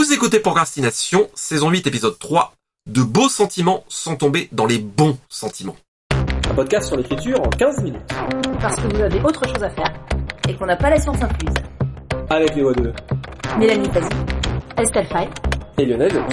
Vous écoutez Procrastination, saison 8, épisode 3. De beaux sentiments sans tomber dans les bons sentiments. Un podcast sur l'écriture en 15 minutes. Parce que vous avez autre chose à faire et qu'on n'a pas la science incluse. Avec les voix de Mélanie Pazzi, Estelle Fay et Lionel.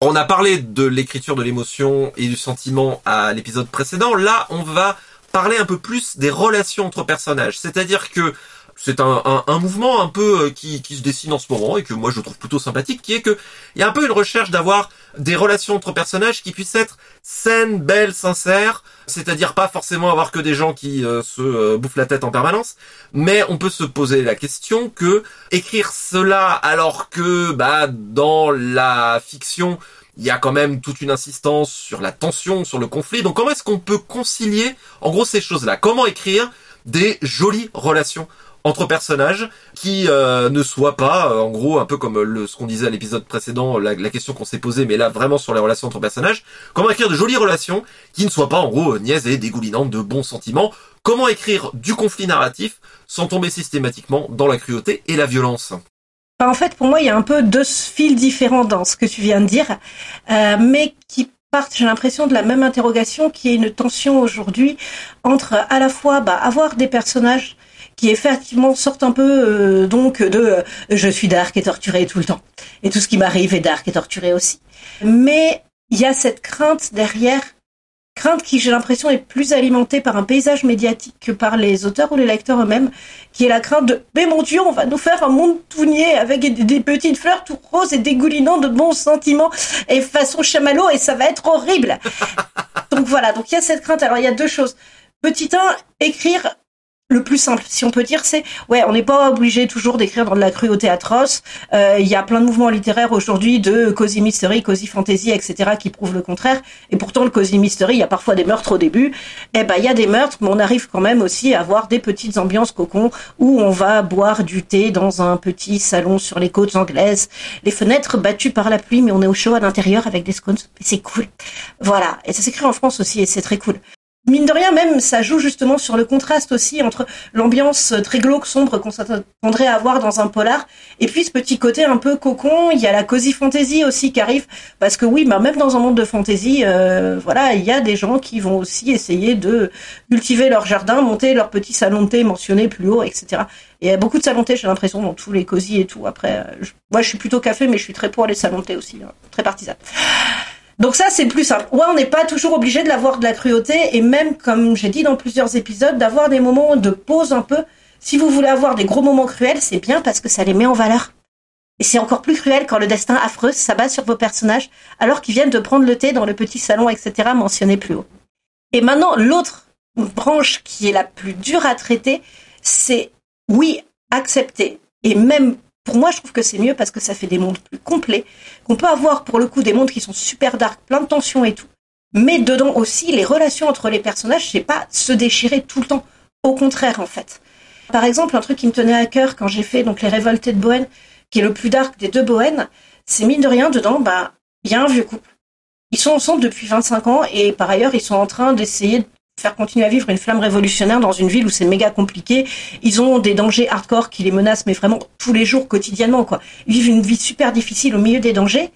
On a parlé de l'écriture de l'émotion et du sentiment à l'épisode précédent. Là, on va parler un peu plus des relations entre personnages. C'est-à-dire que c'est un, mouvement un peu euh, qui, qui, se dessine en ce moment et que moi je trouve plutôt sympathique, qui est que il y a un peu une recherche d'avoir des relations entre personnages qui puissent être saines, belles, sincères, c'est-à-dire pas forcément avoir que des gens qui euh, se euh, bouffent la tête en permanence, mais on peut se poser la question que écrire cela alors que bah dans la fiction il y a quand même toute une insistance sur la tension, sur le conflit. Donc comment est-ce qu'on peut concilier en gros ces choses-là? Comment écrire des jolies relations entre personnages qui euh, ne soient pas, euh, en gros, un peu comme le, ce qu'on disait à l'épisode précédent, la, question qu'on s'est posée, mais là vraiment sur les relations entre personnages. Comment écrire de jolies relations qui ne soient pas, en gros, niaises et dégoulinantes de bons sentiments Comment écrire du conflit narratif sans tomber systématiquement dans la cruauté et la violence? En fait, pour moi, il y a un peu deux fils différents dans ce que tu viens de dire, euh, mais qui partent, j'ai l'impression, de la même interrogation, qui est une tension aujourd'hui entre à la fois bah, avoir des personnages qui effectivement sortent un peu euh, donc de euh, je suis dark et torturé tout le temps et tout ce qui m'arrive est dark et torturé aussi. Mais il y a cette crainte derrière crainte qui, j'ai l'impression, est plus alimentée par un paysage médiatique que par les auteurs ou les lecteurs eux-mêmes, qui est la crainte de mais mon Dieu, on va nous faire un monde tout niais avec des, petites fleurs tout roses et dégoulinant de bons sentiments et façon chamallow et ça va être horrible. donc voilà, donc il y a cette crainte. Alors il y a deux choses. Petit 1, écrire le plus simple, si on peut dire, c'est ouais, on n'est pas obligé toujours d'écrire dans de la cruauté atroce. Euh, il y a plein de mouvements littéraires aujourd'hui de cozy mystery, cozy fantasy, etc. qui prouvent le contraire. Et pourtant, le cozy mystery, il y a parfois des meurtres au début. Eh ben, il y a des meurtres, mais on arrive quand même aussi à avoir des petites ambiances cocon où on va boire du thé dans un petit salon sur les côtes anglaises, les fenêtres battues par la pluie, mais on est au chaud à l'intérieur avec des scones. C'est cool. Voilà. Et ça s'écrit en France aussi, et c'est très cool mine de rien, même, ça joue justement sur le contraste aussi entre l'ambiance très glauque, sombre qu'on s'attendrait à avoir dans un polar, et puis ce petit côté un peu cocon. Il y a la cozy fantasy aussi qui arrive, parce que oui, bah, même dans un monde de fantasy, euh, voilà, il y a des gens qui vont aussi essayer de cultiver leur jardin, monter leur petit salon de thé mentionné plus haut, etc. Et il y a beaucoup de salons de thé, j'ai l'impression, dans tous les cosy et tout. Après, euh, moi, je suis plutôt café, mais je suis très pour les salons de aussi, hein, très partisane. Donc ça, c'est plus simple. Ouais, on n'est pas toujours obligé de l'avoir de la cruauté et même, comme j'ai dit dans plusieurs épisodes, d'avoir des moments de pause un peu. Si vous voulez avoir des gros moments cruels, c'est bien parce que ça les met en valeur. Et c'est encore plus cruel quand le destin affreux s'abat sur vos personnages alors qu'ils viennent de prendre le thé dans le petit salon, etc., mentionné plus haut. Et maintenant, l'autre branche qui est la plus dure à traiter, c'est, oui, accepter et même pour moi, je trouve que c'est mieux parce que ça fait des mondes plus complets, qu'on peut avoir pour le coup des mondes qui sont super dark, plein de tensions et tout. Mais dedans aussi, les relations entre les personnages, c'est pas se déchirer tout le temps. Au contraire, en fait. Par exemple, un truc qui me tenait à cœur quand j'ai fait donc les Révoltés de Bohème, qui est le plus dark des deux Bohènes, c'est mine de rien, dedans, bah, il y a un vieux couple. Ils sont ensemble depuis 25 ans et par ailleurs, ils sont en train d'essayer de faire continuer à vivre une flamme révolutionnaire dans une ville où c'est méga compliqué. Ils ont des dangers hardcore qui les menacent, mais vraiment tous les jours, quotidiennement, quoi. Ils vivent une vie super difficile au milieu des dangers.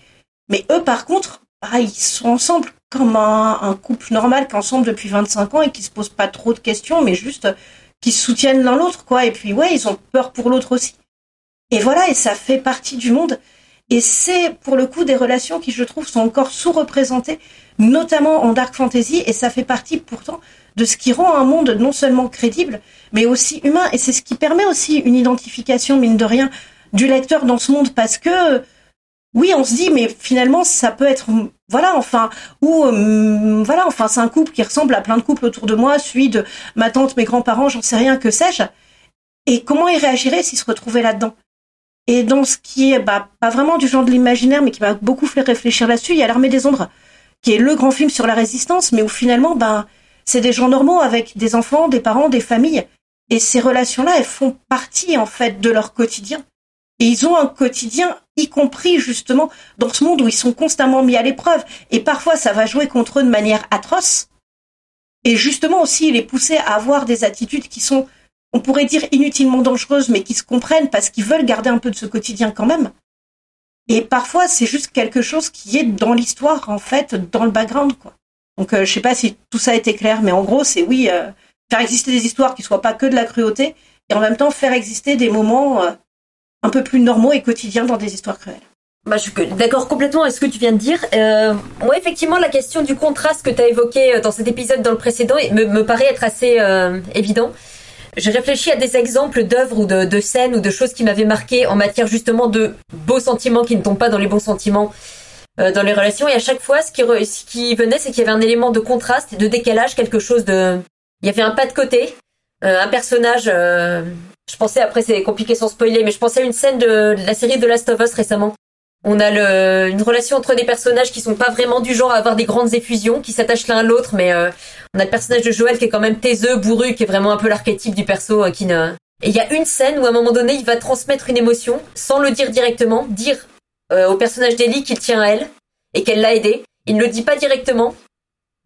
Mais eux, par contre, ils sont ensemble comme un, couple normal qui est ensemble depuis 25 ans et qui se posent pas trop de questions, mais juste qui se soutiennent l'un l'autre, quoi. Et puis, ouais, ils ont peur pour l'autre aussi. Et voilà, et ça fait partie du monde. Et c'est, pour le coup, des relations qui, je trouve, sont encore sous-représentées notamment en dark fantasy, et ça fait partie pourtant de ce qui rend un monde non seulement crédible, mais aussi humain, et c'est ce qui permet aussi une identification, mine de rien, du lecteur dans ce monde, parce que oui, on se dit, mais finalement, ça peut être, voilà, enfin, ou euh, voilà, enfin, c'est un couple qui ressemble à plein de couples autour de moi, celui de ma tante, mes grands-parents, j'en sais rien, que sais-je. Et comment il réagirait s'il se retrouvait là-dedans? Et dans ce qui est, bah, pas vraiment du genre de l'imaginaire, mais qui m'a beaucoup fait réfléchir là-dessus, il y a l'armée des ombres qui est le grand film sur la résistance, mais où finalement, ben, c'est des gens normaux avec des enfants, des parents, des familles. Et ces relations-là, elles font partie, en fait, de leur quotidien. Et ils ont un quotidien, y compris justement dans ce monde où ils sont constamment mis à l'épreuve. Et parfois, ça va jouer contre eux de manière atroce. Et justement aussi, les pousser à avoir des attitudes qui sont on pourrait dire inutilement dangereuses, mais qui se comprennent parce qu'ils veulent garder un peu de ce quotidien quand même. Et parfois, c'est juste quelque chose qui est dans l'histoire, en fait, dans le background, quoi. Donc, euh, je sais pas si tout ça été clair, mais en gros, c'est oui, euh, faire exister des histoires qui soient pas que de la cruauté, et en même temps faire exister des moments euh, un peu plus normaux et quotidiens dans des histoires cruelles. Bah, je suis d'accord complètement avec ce que tu viens de dire. Euh, effectivement, la question du contraste que tu as évoqué euh, dans cet épisode, dans le précédent, me, me paraît être assez euh, évident. J'ai réfléchi à des exemples d'œuvres ou de, de, scènes ou de choses qui m'avaient marqué en matière justement de beaux sentiments qui ne tombent pas dans les bons sentiments euh, dans les relations. Et à chaque fois, ce qui, re, ce qui venait, c'est qu'il y avait un élément de contraste de décalage, quelque chose de... Il y avait un pas de côté, euh, un personnage... Euh, je pensais, après c'est compliqué sans spoiler, mais je pensais à une scène de, de la série The Last of Us récemment. On a le, une relation entre des personnages qui sont pas vraiment du genre à avoir des grandes effusions, qui s'attachent l'un à l'autre, mais euh, on a le personnage de Joël qui est quand même taiseux, bourru, qui est vraiment un peu l'archétype du perso euh, qui ne. Et il y a une scène où à un moment donné, il va transmettre une émotion sans le dire directement, dire euh, au personnage d'Ellie qu'il tient à elle et qu'elle l'a aidé. Il ne le dit pas directement,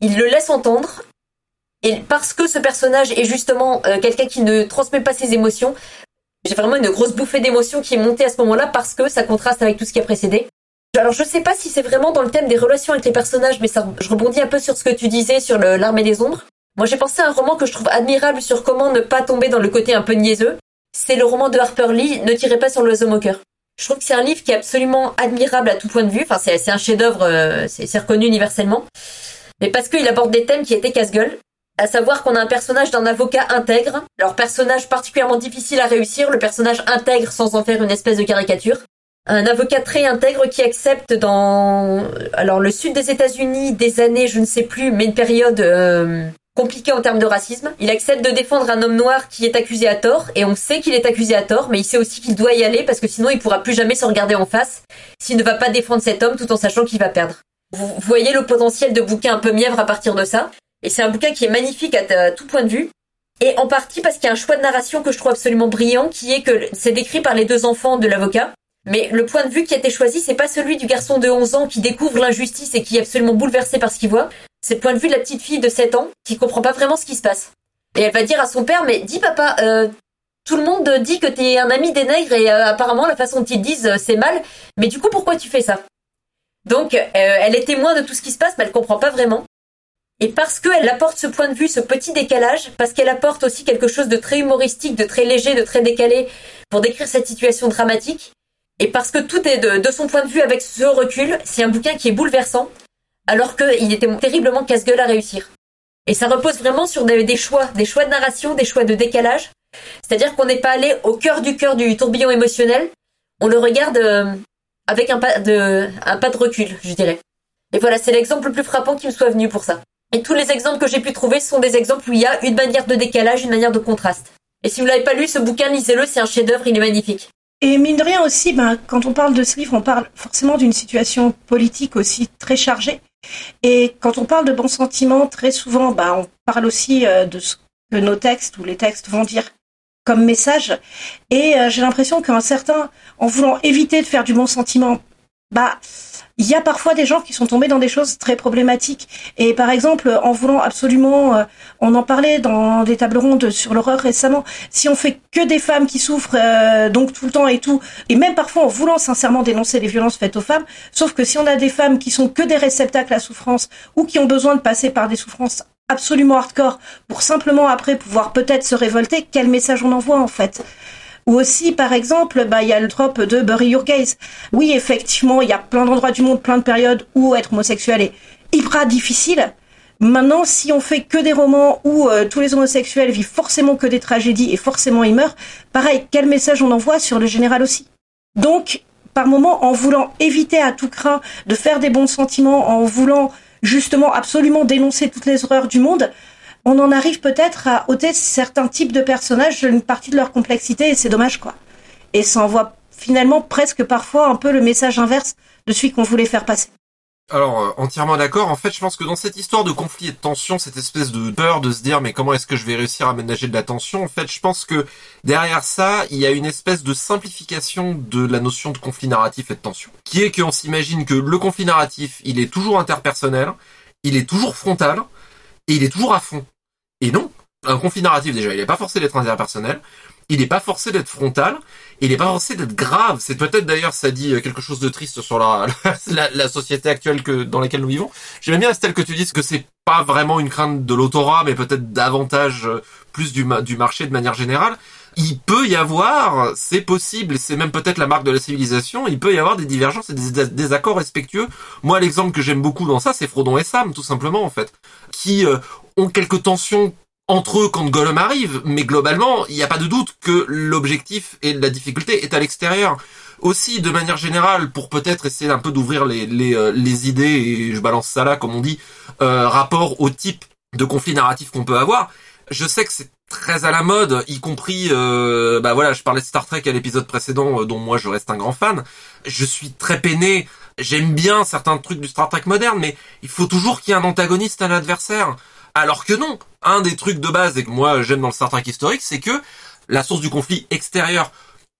il le laisse entendre. Et parce que ce personnage est justement euh, quelqu'un qui ne transmet pas ses émotions, j'ai vraiment une grosse bouffée d'émotion qui est montée à ce moment-là parce que ça contraste avec tout ce qui a précédé. Alors je sais pas si c'est vraiment dans le thème des relations avec les personnages, mais ça, je rebondis un peu sur ce que tu disais sur l'armée des ombres. Moi j'ai pensé à un roman que je trouve admirable sur comment ne pas tomber dans le côté un peu niaiseux. C'est le roman de Harper Lee, Ne tirez pas sur l'oiseau moqueur. Je trouve que c'est un livre qui est absolument admirable à tout point de vue. Enfin c'est un chef-d'œuvre, euh, c'est reconnu universellement. Mais parce qu'il aborde des thèmes qui étaient casse-gueule à savoir qu'on a un personnage d'un avocat intègre. Alors personnage particulièrement difficile à réussir, le personnage intègre sans en faire une espèce de caricature. Un avocat très intègre qui accepte dans alors le sud des États-Unis des années, je ne sais plus, mais une période euh, compliquée en termes de racisme. Il accepte de défendre un homme noir qui est accusé à tort et on sait qu'il est accusé à tort, mais il sait aussi qu'il doit y aller parce que sinon il pourra plus jamais se regarder en face s'il ne va pas défendre cet homme tout en sachant qu'il va perdre. Vous voyez le potentiel de bouquin un peu mièvre à partir de ça. Et c'est un bouquin qui est magnifique à, tout point de vue. Et en partie parce qu'il y a un choix de narration que je trouve absolument brillant, qui est que c'est décrit par les deux enfants de l'avocat. Mais le point de vue qui a été choisi, c'est pas celui du garçon de 11 ans qui découvre l'injustice et qui est absolument bouleversé par ce qu'il voit. C'est le point de vue de la petite fille de 7 ans qui comprend pas vraiment ce qui se passe. Et elle va dire à son père, mais dis papa, euh, tout le monde dit que t'es un ami des nègres et euh, apparemment la façon dont ils disent euh, c'est mal, mais du coup pourquoi tu fais ça? Donc elle est témoin de tout ce qui se passe, mais elle comprend pas vraiment. Et parce qu'elle apporte ce point de vue, ce petit décalage, parce qu'elle apporte aussi quelque chose de très humoristique, de très léger, de très décalé pour décrire cette situation dramatique, et parce que tout est de, son point de vue avec ce recul, c'est un bouquin qui est bouleversant, alors qu'il était terriblement casse-gueule à réussir. Et ça repose vraiment sur des, des, choix, des choix de narration, des choix de décalage. C'est-à-dire qu'on n'est pas allé au cœur du cœur du tourbillon émotionnel, on le regarde euh, avec un pas, de, un pas de recul, je dirais. Et voilà, c'est l'exemple le plus frappant qui me soit venu pour ça. Et tous les exemples que j'ai pu trouver sont des exemples où il y a une manière de décalage, une manière de contraste. Et si vous l'avez pas lu, ce bouquin, lisez-le, c'est un chef-d'œuvre, il est magnifique. Et mine de rien aussi, ben, quand on parle de ce livre, on parle forcément d'une situation politique aussi très chargée. Et quand on parle de bons sentiments, très souvent, ben, on parle aussi euh, de ce que nos textes ou les textes vont dire comme message. Et euh, j'ai l'impression qu'un certain, en voulant éviter de faire du bon sentiment, bah, il y a parfois des gens qui sont tombés dans des choses très problématiques. Et par exemple, en voulant absolument, euh, on en parlait dans des tables rondes sur l'horreur récemment, si on fait que des femmes qui souffrent euh, donc tout le temps et tout, et même parfois en voulant sincèrement dénoncer les violences faites aux femmes, sauf que si on a des femmes qui sont que des réceptacles à souffrance ou qui ont besoin de passer par des souffrances absolument hardcore pour simplement après pouvoir peut-être se révolter, quel message on envoie en fait? Ou aussi, par exemple, bah, il y a le trope de bury your gays. Oui, effectivement, il y a plein d'endroits du monde, plein de périodes où être homosexuel est hyper difficile. Maintenant, si on fait que des romans où euh, tous les homosexuels vivent forcément que des tragédies et forcément ils meurent, pareil, quel message on envoie sur le général aussi? Donc, par moment, en voulant éviter à tout craint de faire des bons sentiments, en voulant justement absolument dénoncer toutes les horreurs du monde, on en arrive peut-être à ôter certains types de personnages une partie de leur complexité et c'est dommage quoi. Et ça envoie finalement presque parfois un peu le message inverse de celui qu'on voulait faire passer. Alors euh, entièrement d'accord. En fait, je pense que dans cette histoire de conflit et de tension, cette espèce de peur de se dire mais comment est-ce que je vais réussir à ménager de la tension, en fait, je pense que derrière ça, il y a une espèce de simplification de la notion de conflit narratif et de tension, qui est qu'on s'imagine que le conflit narratif, il est toujours interpersonnel, il est toujours frontal et il est toujours à fond. Et non, Un conflit narratif, déjà, il n'est pas forcé d'être interpersonnel, il n'est pas forcé d'être frontal, il n'est pas forcé d'être grave. C'est peut-être d'ailleurs, ça dit quelque chose de triste sur la, la, la société actuelle que dans laquelle nous vivons. J'aime bien, Estelle, que tu dises que c'est pas vraiment une crainte de l'autorat, mais peut-être davantage euh, plus du, du marché de manière générale. Il peut y avoir, c'est possible, c'est même peut-être la marque de la civilisation, il peut y avoir des divergences et des désaccords respectueux. Moi, l'exemple que j'aime beaucoup dans ça, c'est Frodon et Sam, tout simplement, en fait, qui euh, ont quelques tensions entre eux quand Gollum arrive, mais globalement, il n'y a pas de doute que l'objectif et la difficulté est à l'extérieur. Aussi, de manière générale, pour peut-être essayer un peu d'ouvrir les, les, euh, les, idées, et je balance ça là, comme on dit, euh, rapport au type de conflit narratif qu'on peut avoir, je sais que c'est très à la mode, y compris, euh, bah voilà, je parlais de Star Trek à l'épisode précédent, euh, dont moi je reste un grand fan. Je suis très peiné, j'aime bien certains trucs du Star Trek moderne, mais il faut toujours qu'il y ait un antagoniste, un adversaire. Alors que non, un des trucs de base et que moi j'aime dans le Star Trek historique, c'est que la source du conflit extérieur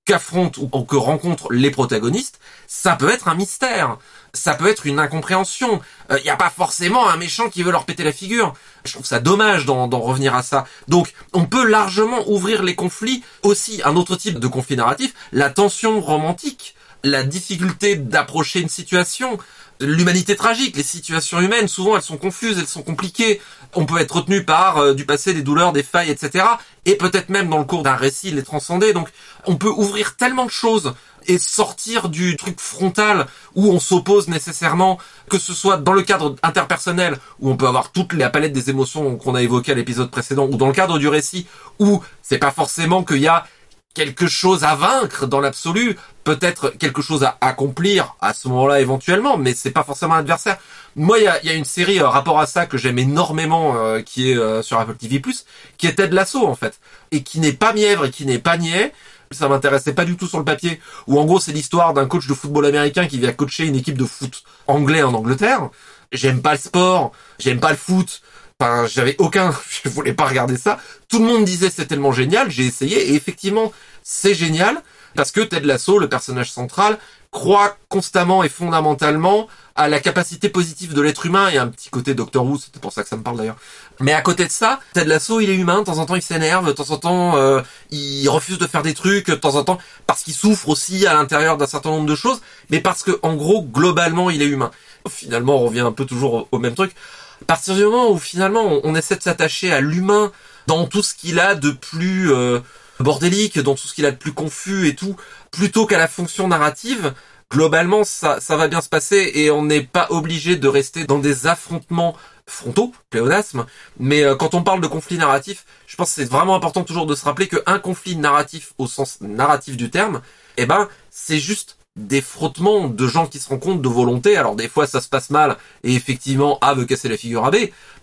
qu'affrontent ou que rencontrent les protagonistes, ça peut être un mystère, ça peut être une incompréhension. Il euh, n'y a pas forcément un méchant qui veut leur péter la figure. Je trouve ça dommage d'en revenir à ça. Donc, on peut largement ouvrir les conflits aussi un autre type de conflit narratif, la tension romantique, la difficulté d'approcher une situation, l'humanité tragique, les situations humaines, souvent elles sont confuses, elles sont compliquées. On peut être retenu par euh, du passé, des douleurs, des failles, etc. Et peut-être même dans le cours d'un récit les transcender. Donc on peut ouvrir tellement de choses et sortir du truc frontal où on s'oppose nécessairement, que ce soit dans le cadre interpersonnel où on peut avoir toute la palette des émotions qu'on a évoquées à l'épisode précédent, ou dans le cadre du récit où c'est pas forcément qu'il y a quelque chose à vaincre dans l'absolu, peut-être quelque chose à accomplir à ce moment-là éventuellement, mais c'est pas forcément un adversaire. Moi, il y a, une série euh, rapport à ça que j'aime énormément, euh, qui est euh, sur Apple TV+, qui est Ted Lasso en fait, et qui n'est pas mièvre et qui n'est pas niais. Ça m'intéressait pas du tout sur le papier. Où en gros, c'est l'histoire d'un coach de football américain qui vient coacher une équipe de foot anglais en Angleterre. J'aime pas le sport, j'aime pas le foot, Enfin, j'avais aucun, je voulais pas regarder ça. Tout le monde disait c'est tellement génial, j'ai essayé et effectivement c'est génial parce que Ted Lasso, le personnage central, croit constamment et fondamentalement à la capacité positive de l'être humain et un petit côté Doctor Who, c'était pour ça que ça me parle d'ailleurs. Mais à côté de ça, Ted Lasso, il est humain, de temps en temps il s'énerve, de temps en temps euh, il refuse de faire des trucs, de temps en temps parce qu'il souffre aussi à l'intérieur d'un certain nombre de choses, mais parce que en gros, globalement, il est humain. Finalement, on revient un peu toujours au même truc. À partir du moment où finalement on, essaie de s'attacher à l'humain dans tout ce qu'il a de plus euh, bordélique, dans tout ce qu'il a de plus confus et tout, plutôt qu'à la fonction narrative, globalement ça, ça va bien se passer et on n'est pas obligé de rester dans des affrontements frontaux, pléonasme, mais euh, quand on parle de conflit narratif, je pense que c'est vraiment important toujours de se rappeler qu'un conflit narratif au sens narratif du terme, eh ben c'est juste des frottements de gens qui se rencontrent de volonté. Alors des fois ça se passe mal et effectivement A veut casser la figure à B,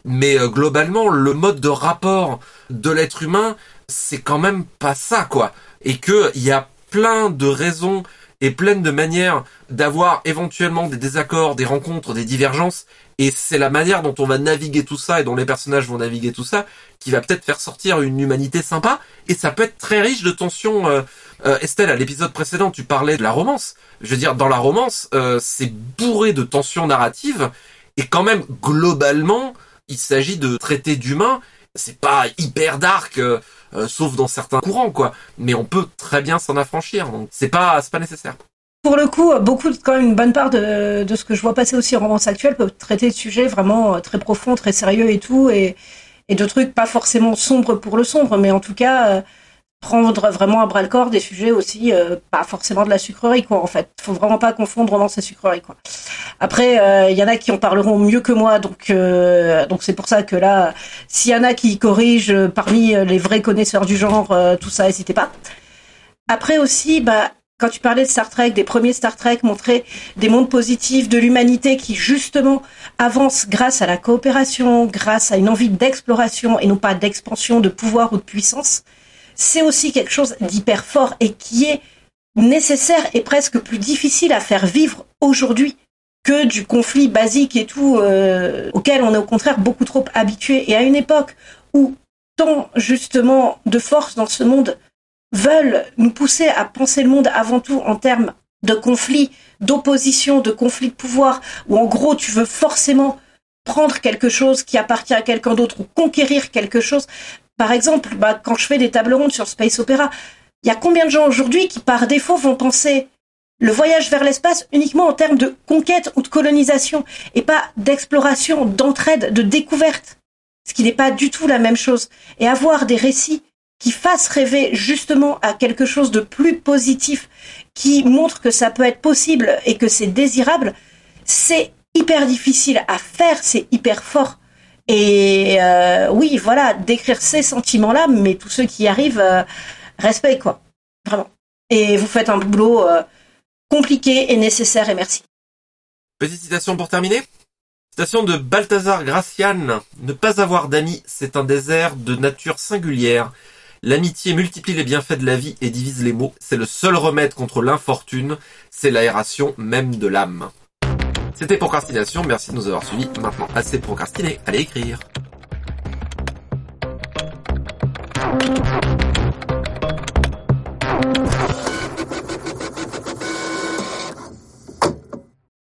mais euh, globalement le mode de rapport de l'être humain c'est quand même pas ça quoi. Et que il y a plein de raisons et plein de manières d'avoir éventuellement des désaccords, des rencontres, des divergences. Et c'est la manière dont on va naviguer tout ça et dont les personnages vont naviguer tout ça qui va peut-être faire sortir une humanité sympa. Et ça peut être très riche de tensions. Euh, euh, Estelle, à l'épisode précédent, tu parlais de la romance. Je veux dire, dans la romance, euh, c'est bourré de tensions narratives. Et quand même, globalement, il s'agit de traiter d'humains. C'est pas hyper dark, euh, sauf dans certains courants, quoi. Mais on peut très bien s'en affranchir. Donc, c'est pas, c'est pas nécessaire. Pour le coup, beaucoup, quand même une bonne part de, de ce que je vois passer aussi en romance actuelle peut traiter de sujets vraiment très profonds, très sérieux et tout, et, et de trucs pas forcément sombres pour le sombre, mais en tout cas prendre vraiment à bras le corps des sujets aussi euh, pas forcément de la sucrerie quoi en fait. Faut vraiment pas confondre romance et sucrerie quoi. Après euh, il y en a qui en parleront mieux que moi donc euh, donc c'est pour ça que là s'il y en a qui corrigent parmi les vrais connaisseurs du genre tout ça n'hésitez pas. Après aussi bah quand tu parlais de Star Trek, des premiers Star Trek montrer des mondes positifs de l'humanité qui justement avancent grâce à la coopération, grâce à une envie d'exploration et non pas d'expansion, de pouvoir ou de puissance. C'est aussi quelque chose d'hyper fort et qui est nécessaire et presque plus difficile à faire vivre aujourd'hui que du conflit basique et tout euh, auquel on est au contraire beaucoup trop habitué. Et à une époque où tant justement de forces dans ce monde veulent nous pousser à penser le monde avant tout en termes de conflit, d'opposition, de conflit de pouvoir, où en gros tu veux forcément prendre quelque chose qui appartient à quelqu'un d'autre ou conquérir quelque chose, Par exemple, bah, quand je fais des tables rondes sur Space Opera, il y a combien de gens aujourd'hui qui par défaut vont penser le voyage vers l'espace uniquement en termes de conquête ou de colonisation et pas d'exploration, d'entraide, de découverte, ce qui n'est pas du tout la même chose. Et avoir des récits qui fassent rêver justement à quelque chose de plus positif, qui montrent que ça peut être possible et que c'est désirable, c'est hyper difficile à faire, c'est hyper fort. Et euh, oui, voilà, décrire ces sentiments-là, mais tous ceux qui y arrivent, euh, respect quoi, vraiment. Et vous faites un boulot euh, compliqué et nécessaire et merci. Petite citation pour terminer. Citation de Balthazar Gracian. Ne pas avoir d'amis, c'est un désert de nature singulière. L'amitié multiplie les bienfaits de la vie et divise les maux. C'est le seul remède contre l'infortune. C'est l'aération même de l'âme. C'était Procrastination, merci de nous avoir suivis. Maintenant, assez procrastiné, allez écrire.